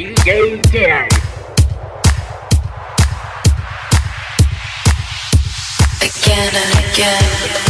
DJ Dan. again and again.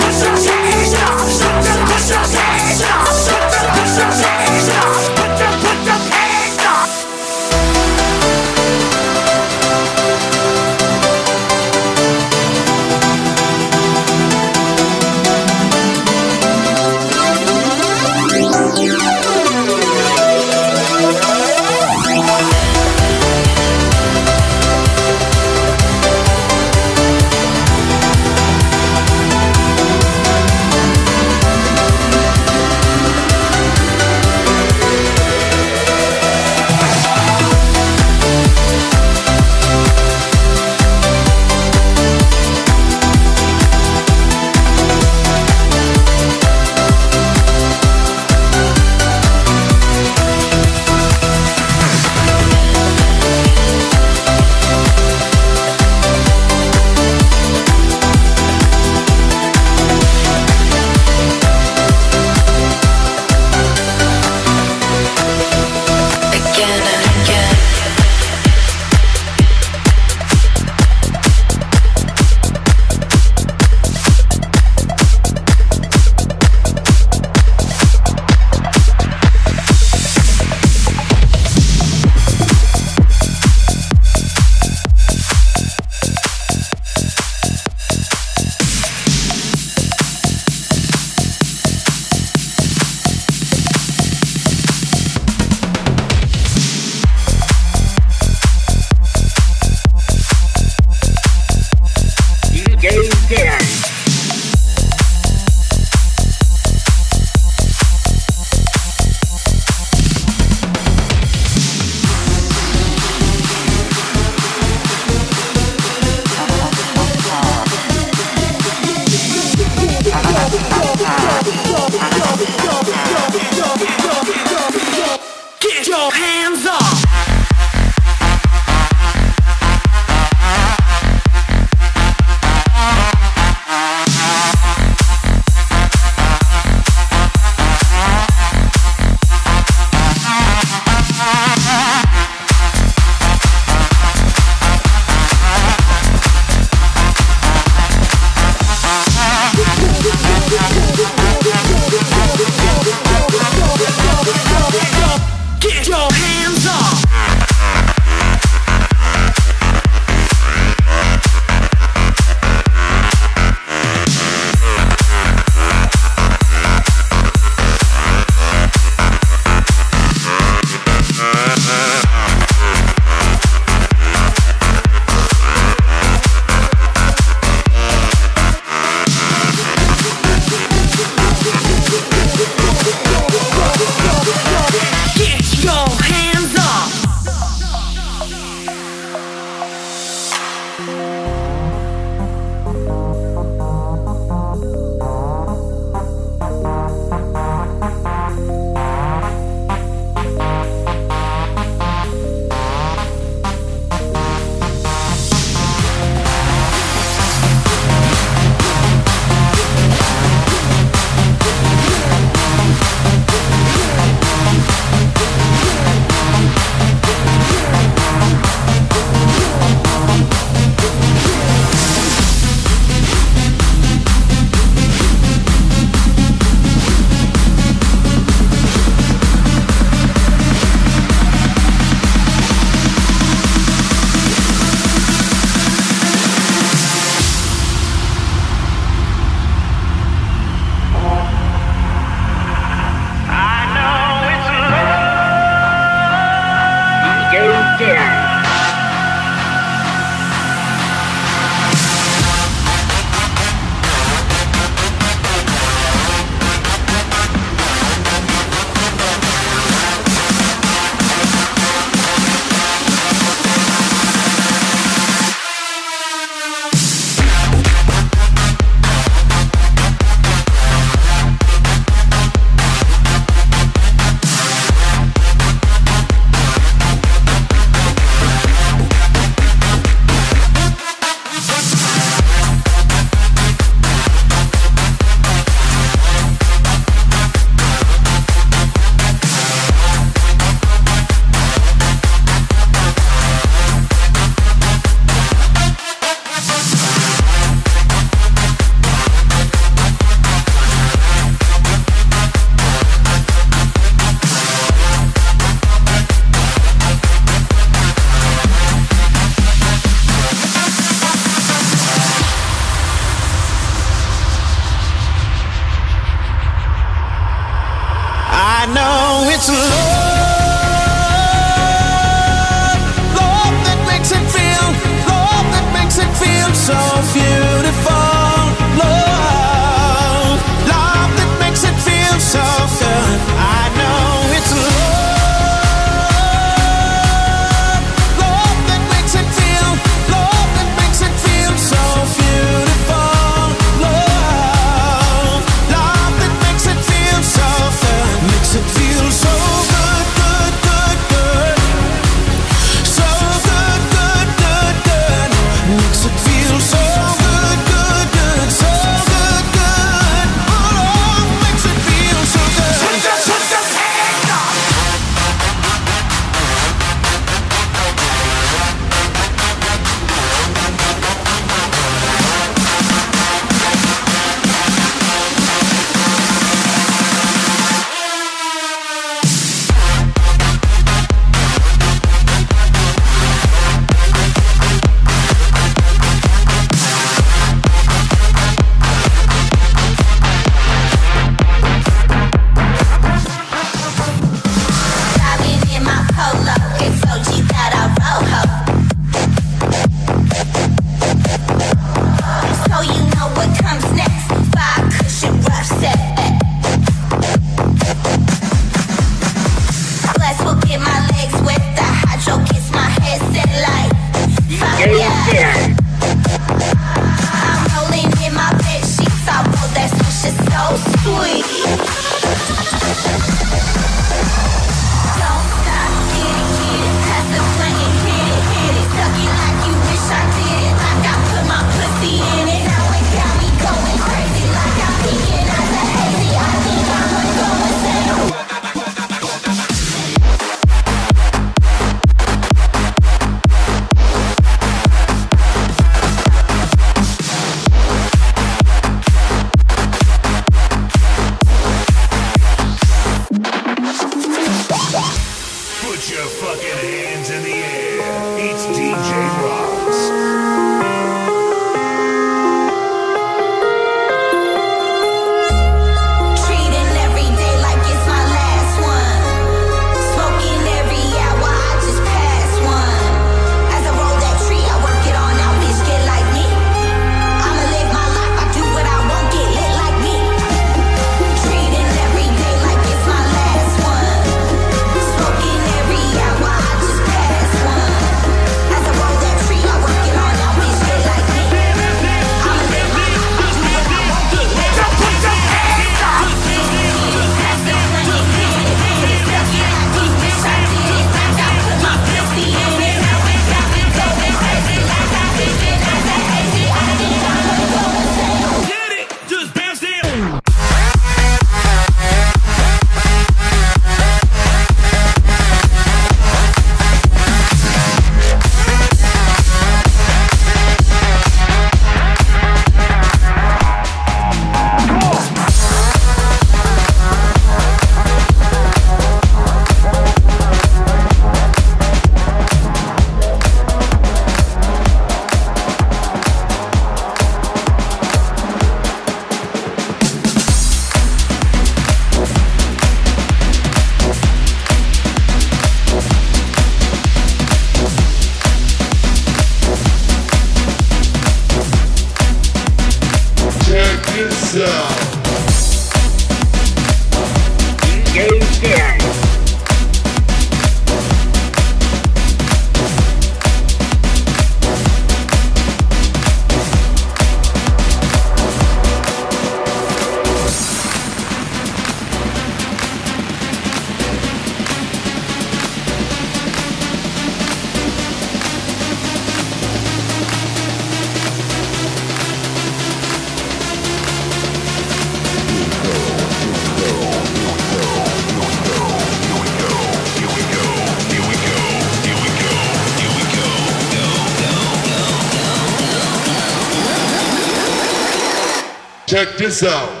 Check this out.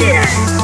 Yeah.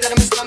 That I'm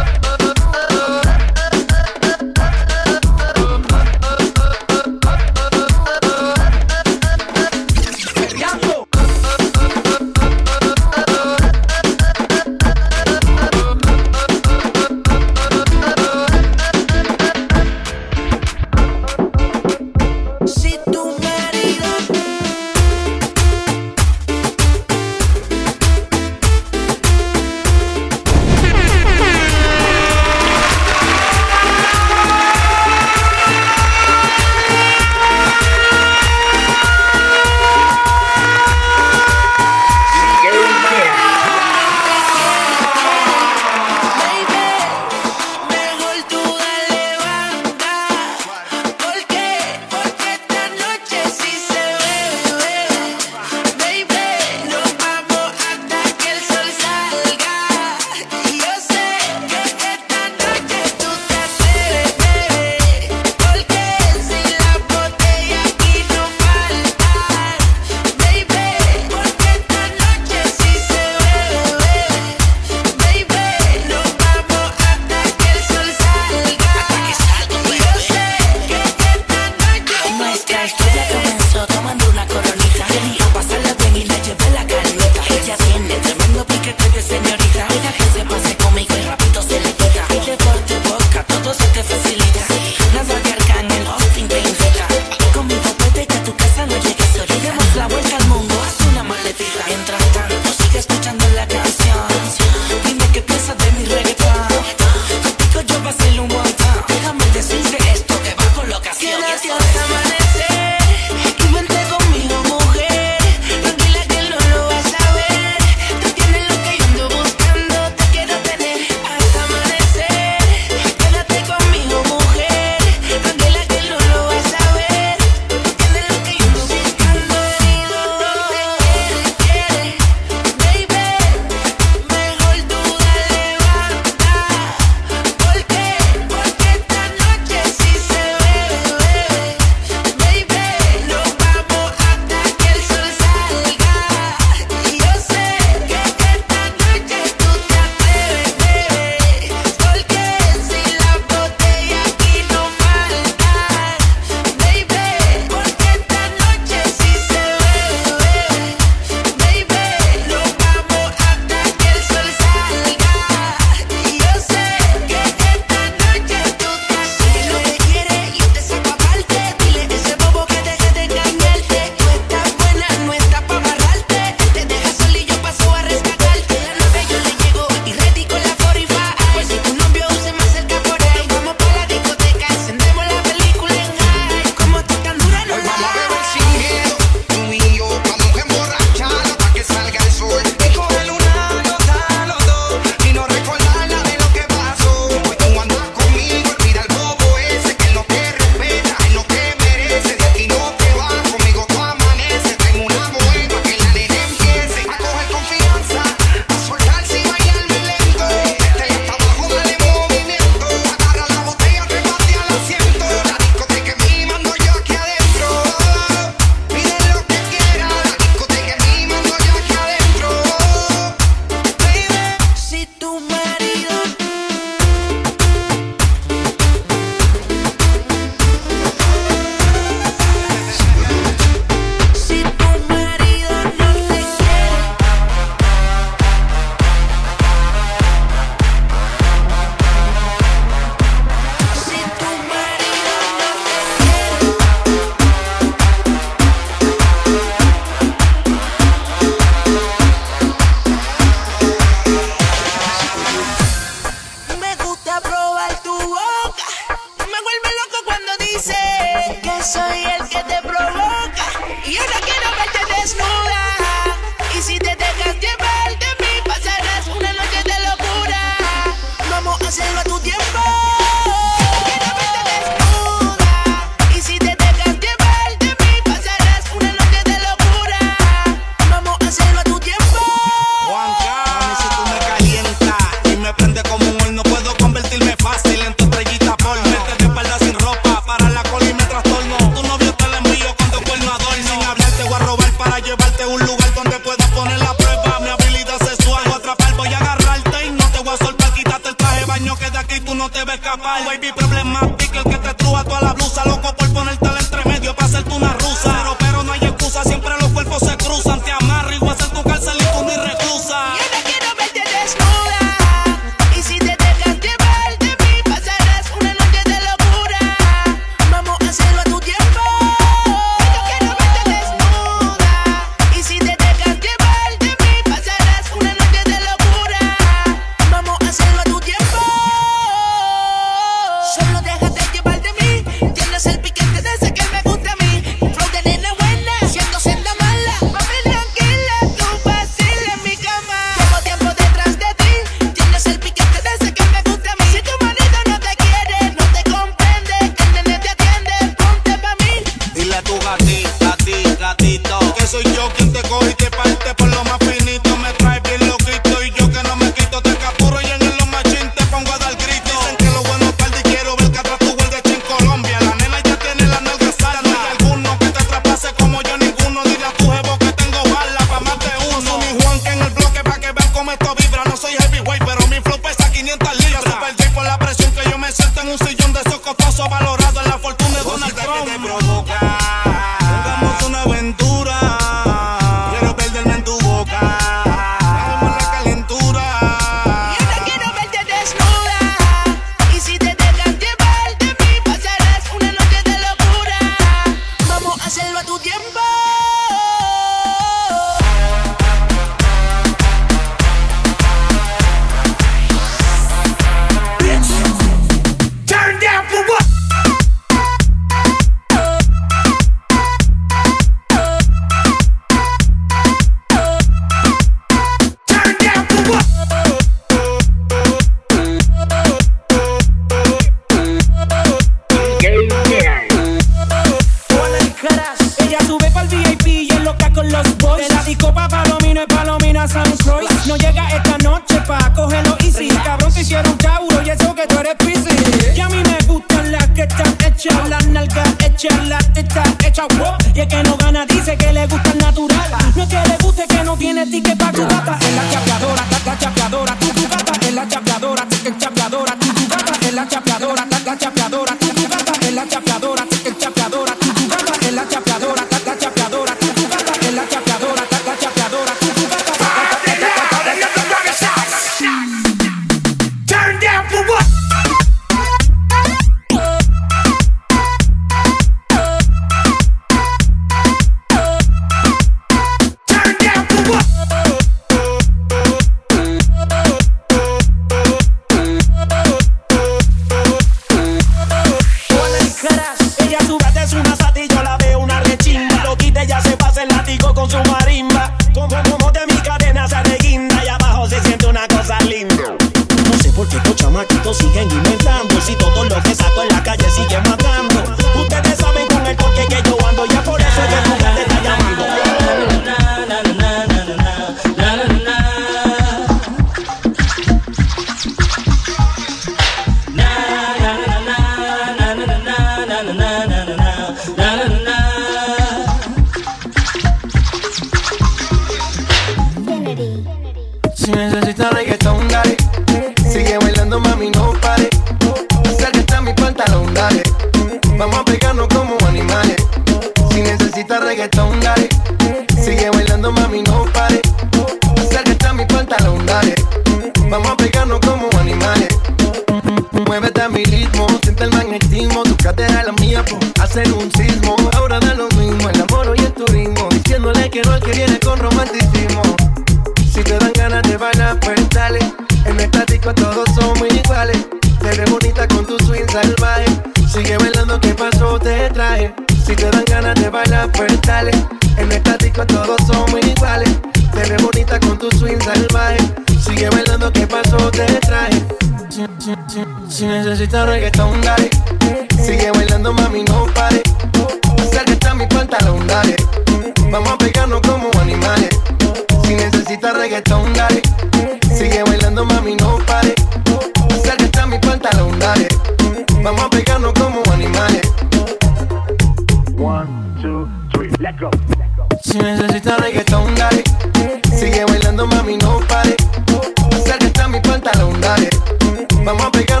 Vamos a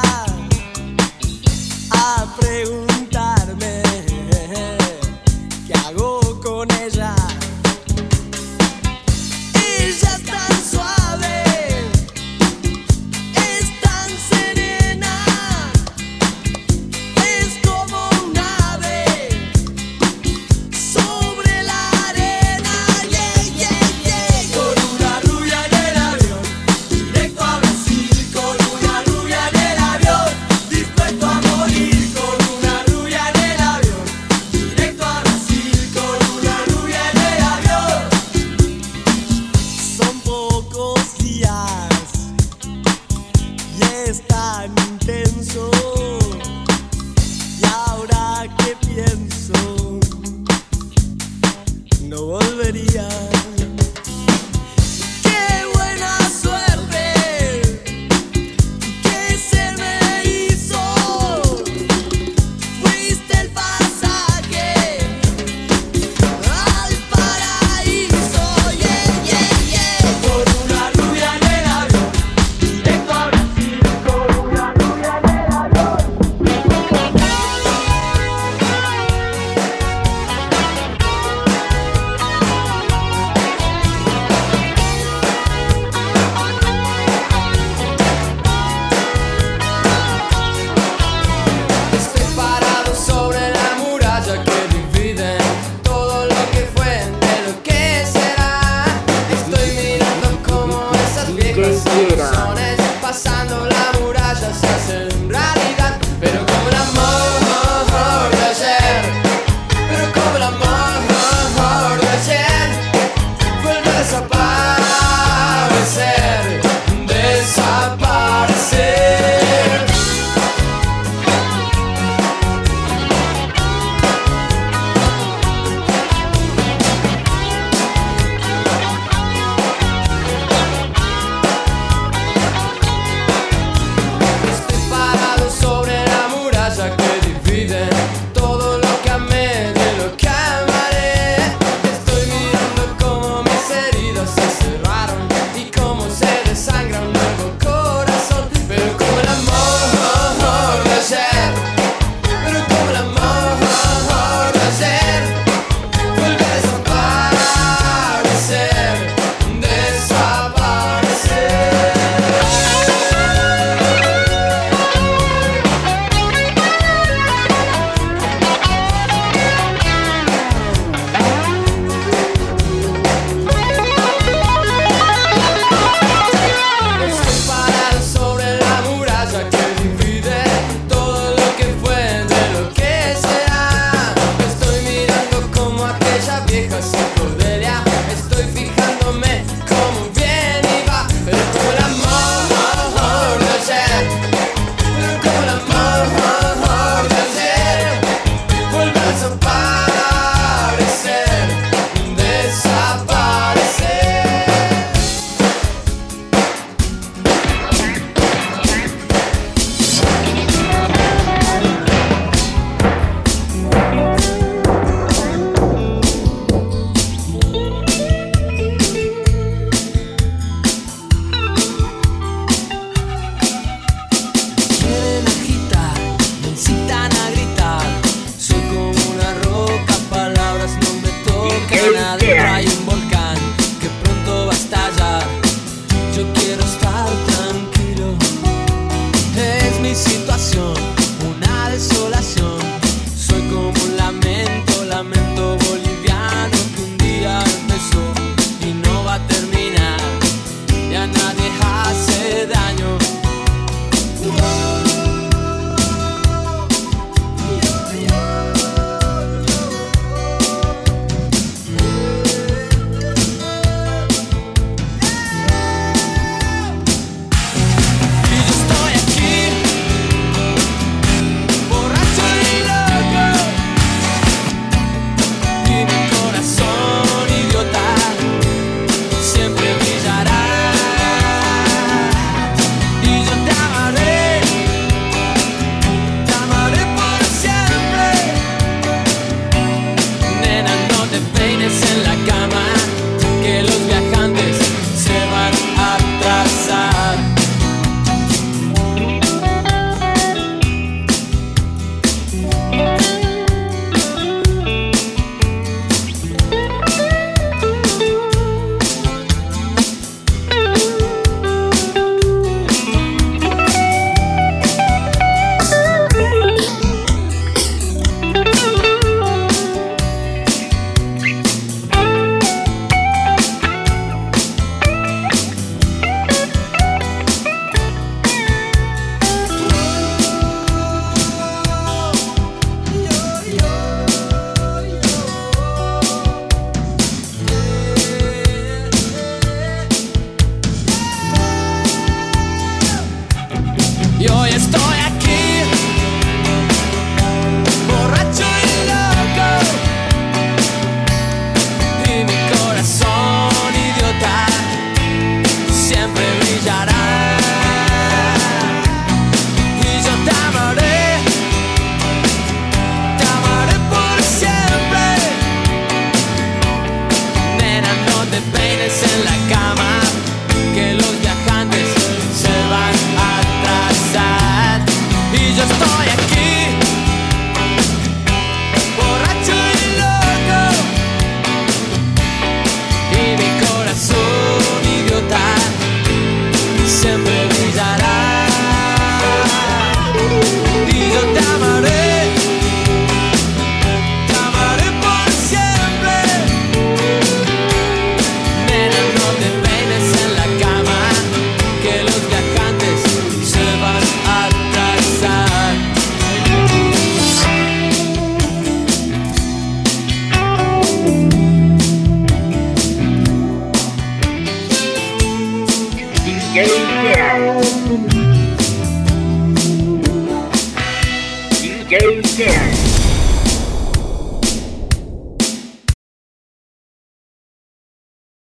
acerca